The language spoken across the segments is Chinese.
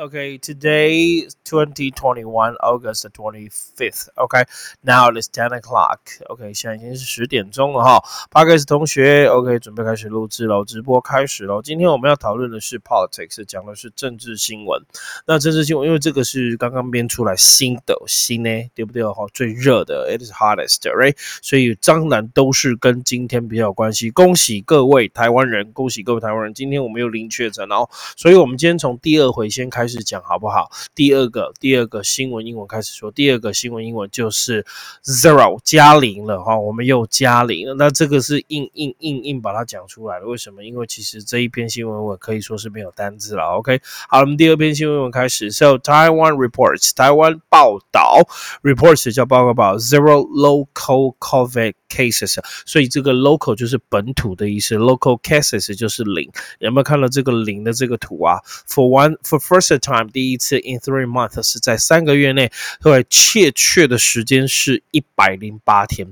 Okay, today, twenty one August twenty fifth. Okay, now it's ten o'clock. OK，现在已经是十点钟了哈。八个 S 同学，OK，准备开始录制喽，直播开始喽。今天我们要讨论的是 politics，讲的是政治新闻。那政治新闻，因为这个是刚刚编出来新的新呢，对不对？哈，最热的，it is hottest，right？所以当然都是跟今天比较有关系。恭喜各位台湾人，恭喜各位台湾人，今天我们又零确诊哦。所以我们今天从第二回先开始。开始讲好不好？第二个，第二个新闻英文开始说。第二个新闻英文就是 zero 加零了哈，我们又加零了。那这个是硬硬硬硬把它讲出来了。为什么？因为其实这一篇新闻我可以说是没有单字了。OK，好，我们第二篇新闻文开始。So Taiwan reports，台湾报道，reports 叫报告报，zero local COVID cases。所以这个 local 就是本土的意思，local cases 就是零。有没有看到这个零的这个图啊？For one, for first time 第一次 in three months 是在三个月内，对，确切的时间是一百零八天。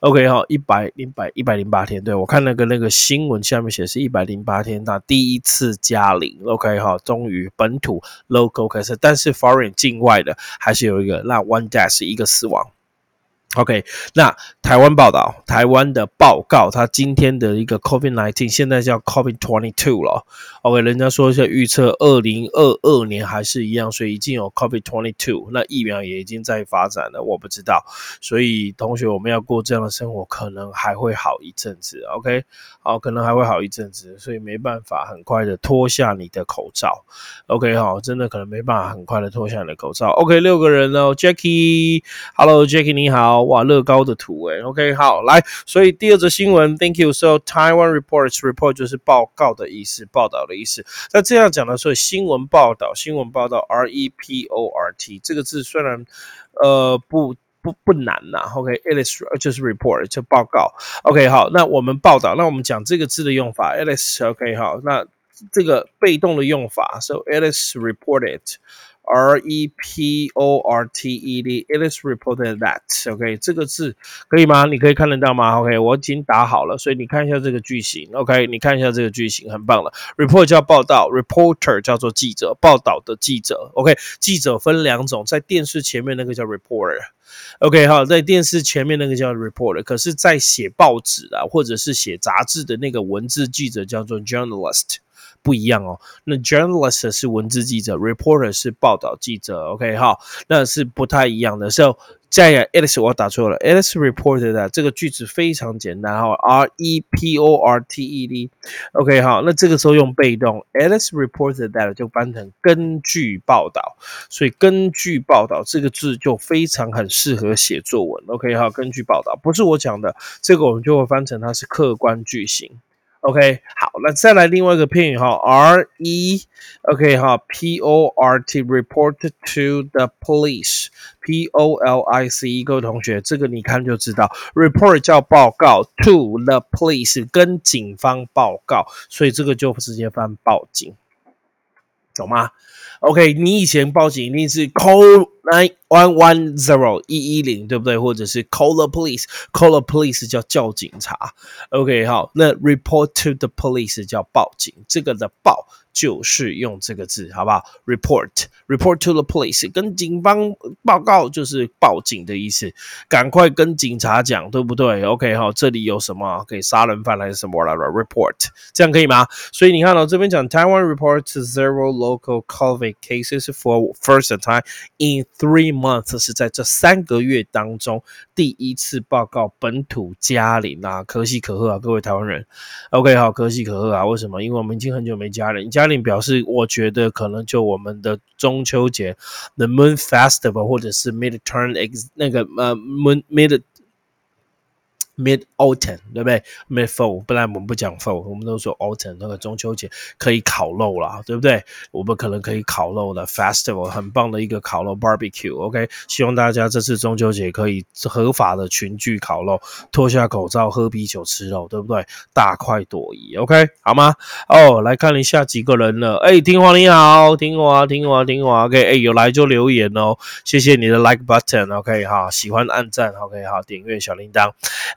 OK 哈，一百零百一百零八天。对我看那个那个新闻下面写是一百零八天，那第一次加零。OK 哈，终于本土 local 开始，但是 foreign 境外的还是有一个，那 one death 是一个死亡。OK，那台湾报道，台湾的报告，它今天的一个 COVID nineteen，现在叫 COVID twenty two 了。OK，人家说一下预测，二零二二年还是一样，所以已经有 COVID twenty two，那疫苗也已经在发展了，我不知道。所以同学，我们要过这样的生活，可能还会好一阵子。OK，好，可能还会好一阵子，所以没办法很快的脱下你的口罩。OK，好，真的可能没办法很快的脱下你的口罩。OK，六个人哦，Jackie，Hello Jackie，你好。哇，乐高的图诶 o k 好，来，所以第二则新闻，Thank you。So Taiwan reports report 就是报告的意思，报道的意思。那这样讲的时候，新闻报道，新闻报道，R E P O R T 这个字虽然呃不不不难呐，OK，it is 就是 report 就报告，OK 好，那我们报道，那我们讲这个字的用法，it is OK 好，那这个被动的用法，so it is reported。R E P O R T E D，it is reported that。OK，这个字可以吗？你可以看得到吗？OK，我已经打好了，所以你看一下这个句型。OK，你看一下这个句型，很棒了。Report 叫报道，reporter 叫做记者，报道的记者。OK，记者分两种，在电视前面那个叫 reporter。OK，好，在电视前面那个叫 reporter，可是，在写报纸啊，或者是写杂志的那个文字记者叫做 journalist。不一样哦，那 journalist 是文字记者，reporter 是报道记者，OK 好，那是不太一样的。So 在 it is 我打错了。Alice reported 的这个句子非常简单哈，R E P O R T E D，OK 好，那这个时候用被动，Alice reported that 就翻成根据报道，所以根据报道这个字就非常很适合写作文，OK 好，根据报道。不是我讲的，这个我们就会翻成它是客观句型。OK，好，那再来另外一个片语哈，R E，OK 哈，P O R T report to the police，P O L I C E，各位同学，这个你看就知道，report 叫报告，to the police 跟警方报告，所以这个就直接翻报警，懂吗？OK，你以前报警一定是 call nine one one zero 一一零，对不对？或者是 call the police，call the police 叫叫警察。OK，好，那 report to the police 叫报警，这个的报。就是用这个字，好不好？Report，report to the police，跟警方报告就是报警的意思，赶快跟警察讲，对不对？OK，好，这里有什么可以杀人犯还是什么来了？Report，这样可以吗？所以你看到这边讲，Taiwan report to zero local COVID cases for first time in three months，是在这三个月当中第一次报告本土加零啊，可喜可贺啊，各位台湾人。OK，好，可喜可贺啊，为什么？因为我们已经很久没加零，加。表示，我觉得可能就我们的中秋节，the Moon Festival，或者是 Midterm 那个呃 Moon Mid。Mid Autumn 对不对？Mid Fall，不然我们不讲 Fall，我们都说 Autumn。那个中秋节可以烤肉了，对不对？我们可能可以烤肉的 Festival，很棒的一个烤肉 Barbecue。OK，希望大家这次中秋节可以合法的群聚烤肉，脱下口罩喝啤酒吃肉，对不对？大快朵颐。OK，好吗？哦，来看一下几个人了。哎，听话你好，听话听话听话。OK，哎，有来就留言哦，谢谢你的 Like Button。OK，哈，喜欢按赞。OK，好，点阅小铃铛。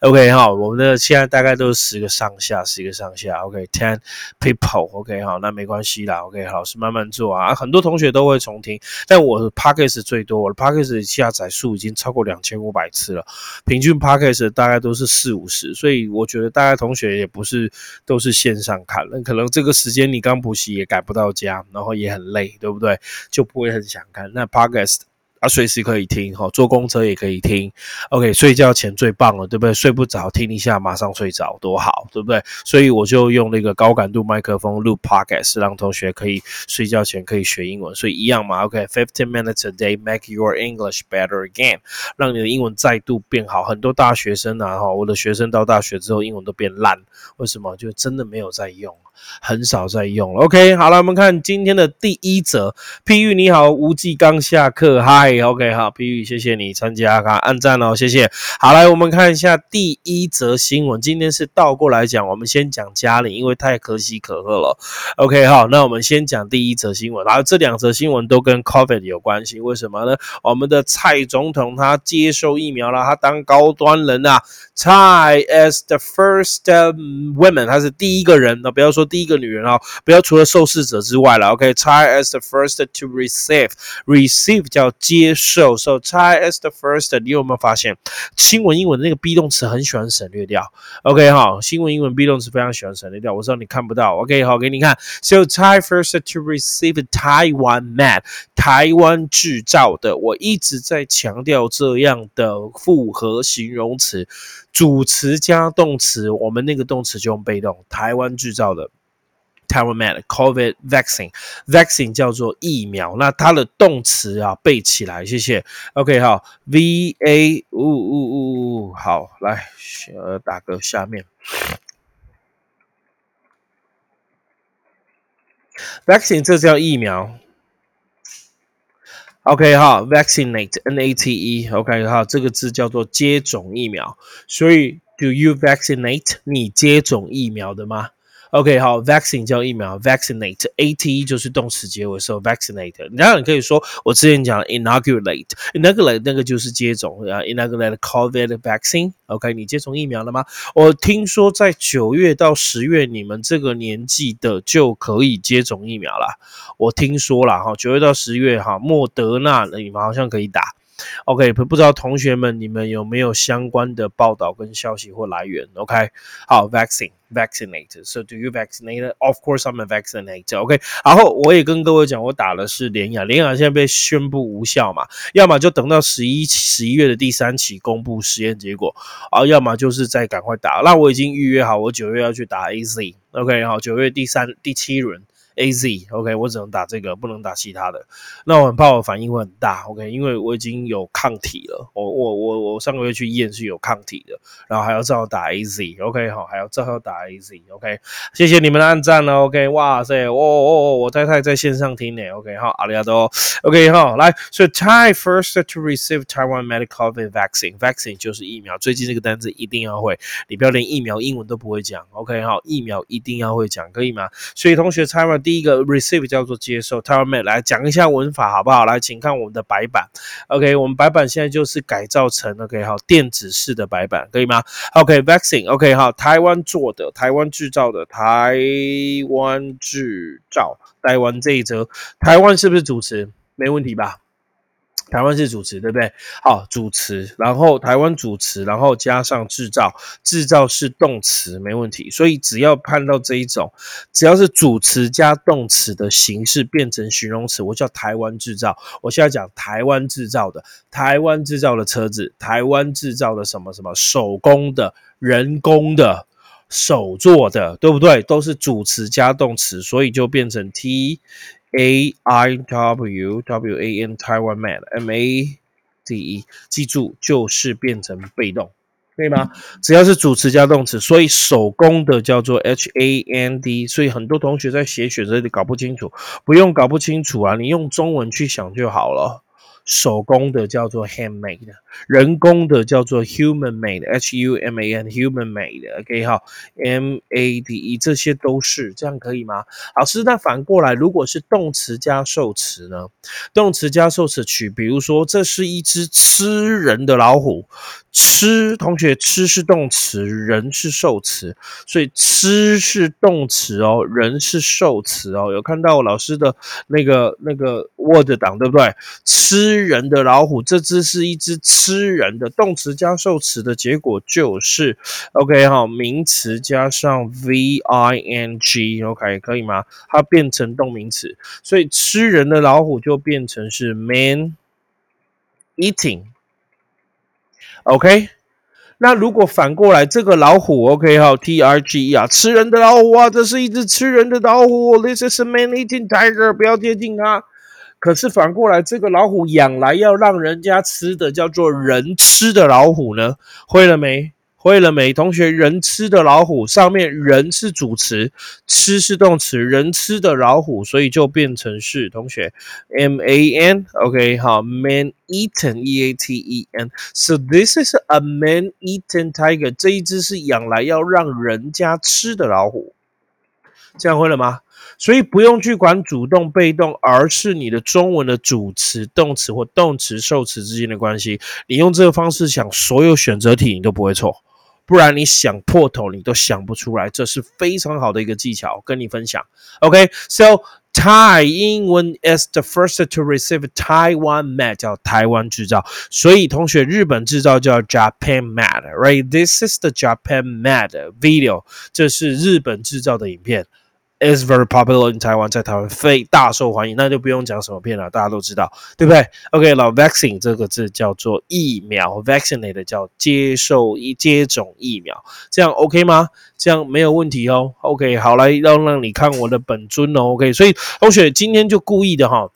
OK 哈，我们的现在大概都是十个上下，十个上下。OK，ten people。OK 好，那没关系啦。OK，老师慢慢做啊。很多同学都会重听，但我的 Podcast 最多，我的 Podcast 下载数已经超过两千五百次了，平均 Podcast 大概都是四五十，所以我觉得大家同学也不是都是线上看，那可能这个时间你刚补习也赶不到家，然后也很累，对不对？就不会很想看。那 Podcast。啊，随时可以听哈，坐公车也可以听。OK，睡觉前最棒了，对不对？睡不着听一下，马上睡着，多好，对不对？所以我就用那个高感度麦克风录 Podcast，让同学可以睡觉前可以学英文。所以一样嘛，OK，fifteen minutes a day make your English better again，让你的英文再度变好。很多大学生啊，哈，我的学生到大学之后英文都变烂，为什么？就真的没有在用。很少在用了。OK，好了，我们看今天的第一则。P 玉你好，无忌刚下课。嗨，OK，好，P 玉，谢谢你参加，哈按赞哦，谢谢。好，来我们看一下第一则新闻。今天是倒过来讲，我们先讲嘉玲，因为太可喜可贺了。OK，好，那我们先讲第一则新闻。然后这两则新闻都跟 COVID 有关系，为什么呢？我们的蔡总统他接受疫苗了，他当高端人啊。蔡 as the first woman，他是第一个人，那不要说。第一个女人哦，不要除了受试者之外了。OK，try as the first to receive，receive 叫接受，so try as the first。你有没有发现新闻英文那个 be 动词很喜欢省略掉？OK 哈，新闻英文 be 动词非常喜欢省略掉。我知道你看不到。OK 好，给你看。So try first to receive Taiwan made，台湾制造的。我一直在强调这样的复合形容词，主词加动词，我们那个动词就用被动，台湾制造的。Taiwan made COVID vaccine，vaccine 叫做疫苗，那它的动词啊背起来，谢谢。OK 好，V A 呜呜呜，好来，呃打个下面，vaccine 这叫疫苗。OK 哈，vaccinate N A T E，OK 哈，这个字叫做接种疫苗，所以 Do you vaccinate？你接种疫苗的吗？OK，好，vaccine 叫疫苗，vaccinate，A T E 就是动词结尾，时候 vaccinate。当然你可以说，我之前讲 inaugurate，inaugurate 那个就是接种啊，inaugurate COVID vaccine。OK，你接种疫苗了吗？我听说在九月到十月，你们这个年纪的就可以接种疫苗了。我听说了哈，九月到十月哈，莫德纳你们好像可以打。OK，不不知道同学们你们有没有相关的报道跟消息或来源？OK，好，vaccine。vaccinated. So do you vaccinate? Of course, I'm a vaccinated. OK，然后我也跟各位讲，我打的是联雅，联雅现在被宣布无效嘛，要么就等到十一十一月的第三期公布实验结果，啊，要么就是再赶快打。那我已经预约好，我九月要去打 AZ。OK，好，九月第三第七轮。A Z OK，我只能打这个，不能打其他的。那我很怕我反应会很大 OK，因为我已经有抗体了。我我我我上个月去验是有抗体的，然后还要照打 A Z OK 好，还要照样打 A Z OK。谢谢你们的按赞了 OK，哇塞，哦哦哦，我太太在线上听呢 OK 好，阿里亚多 OK 好，来，所以 Thai first to receive Taiwan medical vaccine，vaccine 就是疫苗。最近这个单词一定要会，你不要连疫苗英文都不会讲 OK 好，疫苗一定要会讲，可以吗？所以同学 Taiwan。第一个 receive 叫做接受，tell me 来讲一下文法好不好？来，请看我们的白板，OK，我们白板现在就是改造成 OK 好电子式的白板，可以吗？OK，vaccine，OK 好，台湾做的，台湾制造的，台湾制造，台湾这一则，台湾是不是主持？没问题吧？台湾是主词，对不对？好，主词，然后台湾主词，然后加上制造，制造是动词，没问题。所以只要看到这一种，只要是主词加动词的形式变成形容词，我叫台湾制造。我现在讲台湾制造的，台湾制造的车子，台湾制造的什么什么手工的、人工的、手做的，对不对？都是主词加动词，所以就变成 T。A I W W A N Taiwan made M A D E，记住就是变成被动，可以吗？只要是主词加动词，所以手工的叫做 H A N D。所以很多同学在写选择题搞不清楚，不用搞不清楚啊，你用中文去想就好了。手工的叫做 handmade，人工的叫做 human made，h u m a n human made，OK 哈，m a d e 这些都是这样可以吗？老师，那反过来，如果是动词加受词呢？动词加受词取，比如说这是一只吃人的老虎。吃，同学，吃是动词，人是受词，所以吃是动词哦，人是受词哦。有看到老师的那个那个 Word 档对不对？吃人的老虎，这只是一只吃人的动词加受词的结果就是 OK 哈，名词加上 V-I-N-G，OK 可以吗？它变成动名词，所以吃人的老虎就变成是 man eating。OK，那如果反过来，这个老虎 OK 哈，T R G E 啊，吃人的老虎啊，这是一只吃人的老虎，This is a man-eating tiger，不要接近它。可是反过来，这个老虎养来要让人家吃的，叫做人吃的老虎呢？会了没？会了没？同学，人吃的老虎上面人是主词，吃是动词，人吃的老虎，所以就变成是同学 M A N，OK，好，man eaten E A T E N，so this is a man eaten tiger，这一只是养来要让人家吃的老虎，这样会了吗？所以不用去管主动被动，而是你的中文的主词、动词或动词、受词之间的关系。你用这个方式想，所有选择题你都不会错。不然你想破头你都想不出来，这是非常好的一个技巧，跟你分享。OK，so Thai 英文 is the first to receive Taiwan made，叫台湾制造。所以同学，日本制造叫 Japan made，right？This is the Japan made video，这是日本制造的影片。 Is very popular in Taiwan，在台湾非大受欢迎，那就不用讲什么片了，大家都知道，对不对？OK，老 vaccine 这个字叫做疫苗，vaccinate 叫接受一接种疫苗，这样 OK 吗？这样没有问题哦。OK，好，来要让你看我的本尊哦。OK，所以同学今天就故意的哈。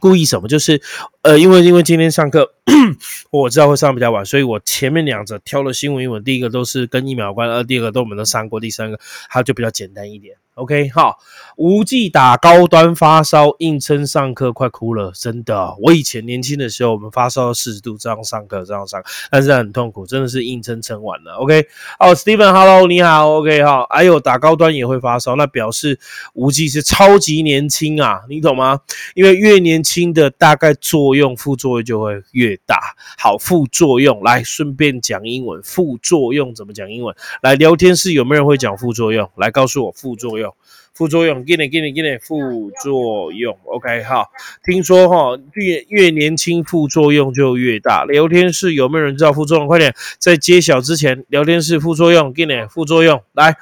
故意什么？就是呃，因为因为今天上课，我知道会上比较晚，所以我前面两则挑了新闻英文，第一个都是跟疫苗有关，而第二个都我们都上过，第三个它就比较简单一点。OK，好，无忌打高端发烧，硬撑上课，快哭了，真的。我以前年轻的时候，我们发烧到四十度这样上课，这样上，但是很痛苦，真的是硬撑撑完了。OK，哦，Steven，Hello，你好，OK，好，还有打高端也会发烧，那表示无忌是超级年轻啊，你懂吗？因为越年轻的大概作用副作用就会越大。好，副作用来顺便讲英文，副作用怎么讲英文？来聊天室有没有人会讲副作用？来告诉我副作用。副作用，给你给你给你副作用，OK 好。听说哈，越越年轻副作用就越大。聊天室有没有人知道副作用？快点，在揭晓之前，聊天室副作用，给你副作用。来，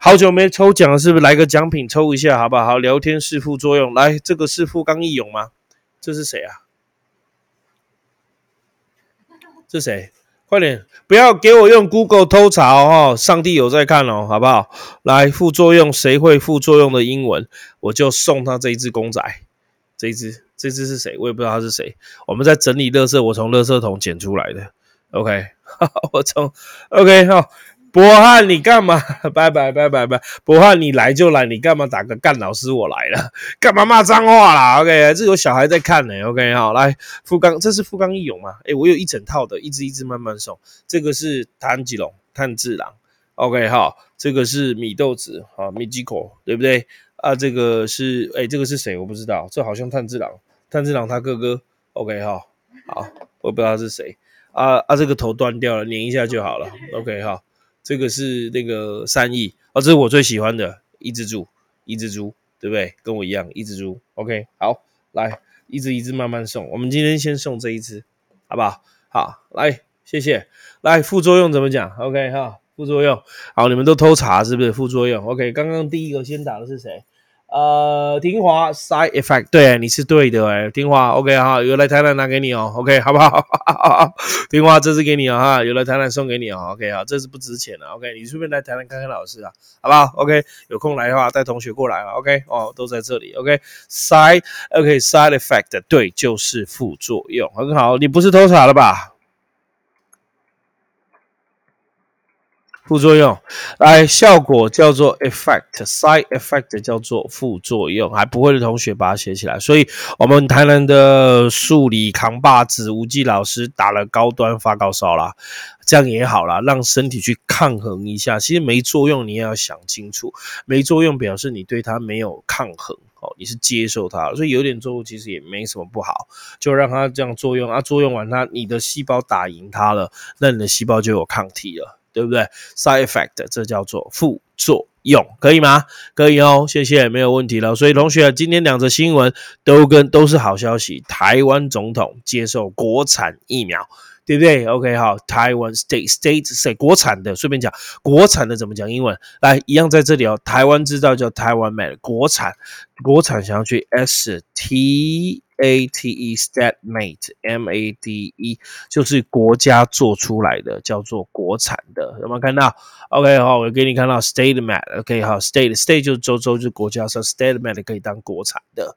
好久没抽奖了，是不是？来个奖品抽一下，好不好？好，聊天室副作用，来，这个是富冈义勇吗？这是谁啊？这谁？快点，不要给我用 Google 偷查哦！上帝有在看哦，好不好？来，副作用，谁会副作用的英文，我就送他这一只公仔。这一只，这只是谁？我也不知道他是谁。我们在整理垃圾，我从垃圾桶捡出来的。OK，我从 OK 好。博翰，你干嘛？拜拜拜拜拜！博翰，你来就来，你干嘛打个干？老师，我来了，干嘛骂脏话啦？OK，这有小孩在看呢。OK，好，来富冈，这是富冈义勇吗？诶，我有一整套的，一只一只慢慢送。这个是炭治龙，炭治郎。OK，好，这个是米豆子，好米吉口，对不对？啊，这个是，诶，这个是谁？我不知道，这好像炭治郎，炭治郎他哥哥。OK，好，好，我不知道是谁。啊啊，这个头断掉了，粘一下就好了。OK，好。这个是那个三亿哦，这是我最喜欢的一只猪，一只猪，对不对？跟我一样，一只猪。OK，好，来一只一只慢慢送。我们今天先送这一只，好不好？好，来，谢谢。来，副作用怎么讲？OK，哈，副作用。好，你们都偷查是不是？副作用。OK，刚刚第一个先打的是谁？呃，听华 side effect，对，你是对的哎，听华，OK 哈，有来台南拿给你哦，OK 好不好？听华，这是给你哦哈，有来台南送给你哦，OK 好，这是不值钱的，OK，你顺便来台南看看老师啊，好不好？OK，有空来的话带同学过来啊，OK 哦，都在这里，OK，side，OK，side effect，对，就是副作用，很好，你不是偷查了吧？副作用，来效果叫做 effect，side effect 叫做副作用，还不会的同学把它写起来。所以，我们台南的数理扛把子吴季老师打了高端发高烧啦，这样也好啦，让身体去抗衡一下。其实没作用，你也要想清楚，没作用表示你对它没有抗衡哦，你是接受它，所以有点作用其实也没什么不好，就让它这样作用啊，作用完它，你的细胞打赢它了，那你的细胞就有抗体了。对不对？Side effect，这叫做副作用，可以吗？可以哦，谢谢，没有问题了。所以同学，今天两则新闻都跟都是好消息。台湾总统接受国产疫苗，对不对？OK，好，台湾 state state state 国产的，顺便讲国产的怎么讲英文？来，一样在这里哦。台湾制造叫台湾 made，国产国产想要去 S T。A T E state made M A D E 就是国家做出来的，叫做国产的，有没有看到？OK 好，我给你看到 state made，OK 好，state state 就是州州就是国家，说 state made 可以当国产的。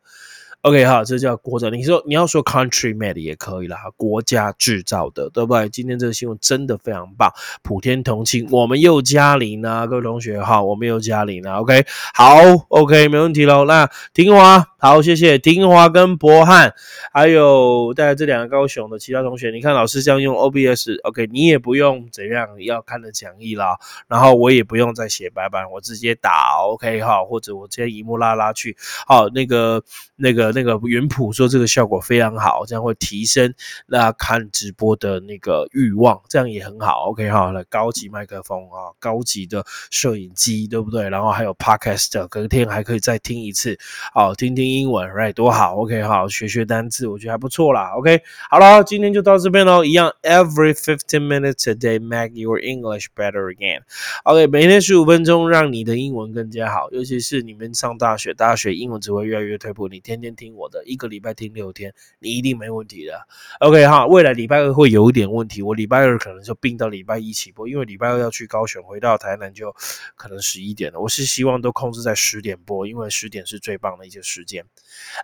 OK 哈，这叫国产。你说你要说 country made 也可以啦，国家制造的，对不对？今天这个新闻真的非常棒，普天同庆，我们又加零啊，各位同学哈，我们又加零了。OK，好，OK，没问题喽。那听华，好，谢谢听华跟博汉，还有带来这两个高雄的其他同学，你看老师这样用 OBS，OK，你也不用怎样要看的讲义啦，然后我也不用再写白板，我直接打 OK 哈，或者我直接一幕拉拉去，好，那个那个。那个云谱说这个效果非常好，这样会提升那看直播的那个欲望，这样也很好。OK 哈，那高级麦克风啊，高级的摄影机，对不对？然后还有 Podcast，隔天还可以再听一次，好听听英文，Right 多好。OK 好，学学单词，我觉得还不错啦。OK 好了，今天就到这边喽。一样，Every fifteen minutes a day make your English better again。OK，每天十五分钟，让你的英文更加好。尤其是你们上大学，大学英文只会越来越退步，你天天听。听我的一个礼拜听六天，你一定没问题的。OK 哈，未来礼拜二会有一点问题，我礼拜二可能就并到礼拜一起播，因为礼拜二要去高雄，回到台南就可能十一点了。我是希望都控制在十点播，因为十点是最棒的一些时间。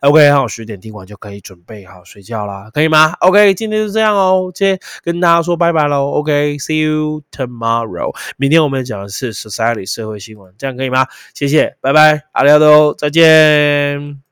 OK 好，十点听完就可以准备好睡觉啦，可以吗？OK，今天就这样哦，今天跟大家说拜拜喽。OK，See you tomorrow。明天我们讲的是 Society 社会新闻，这样可以吗？谢谢，拜拜，阿廖多，再见。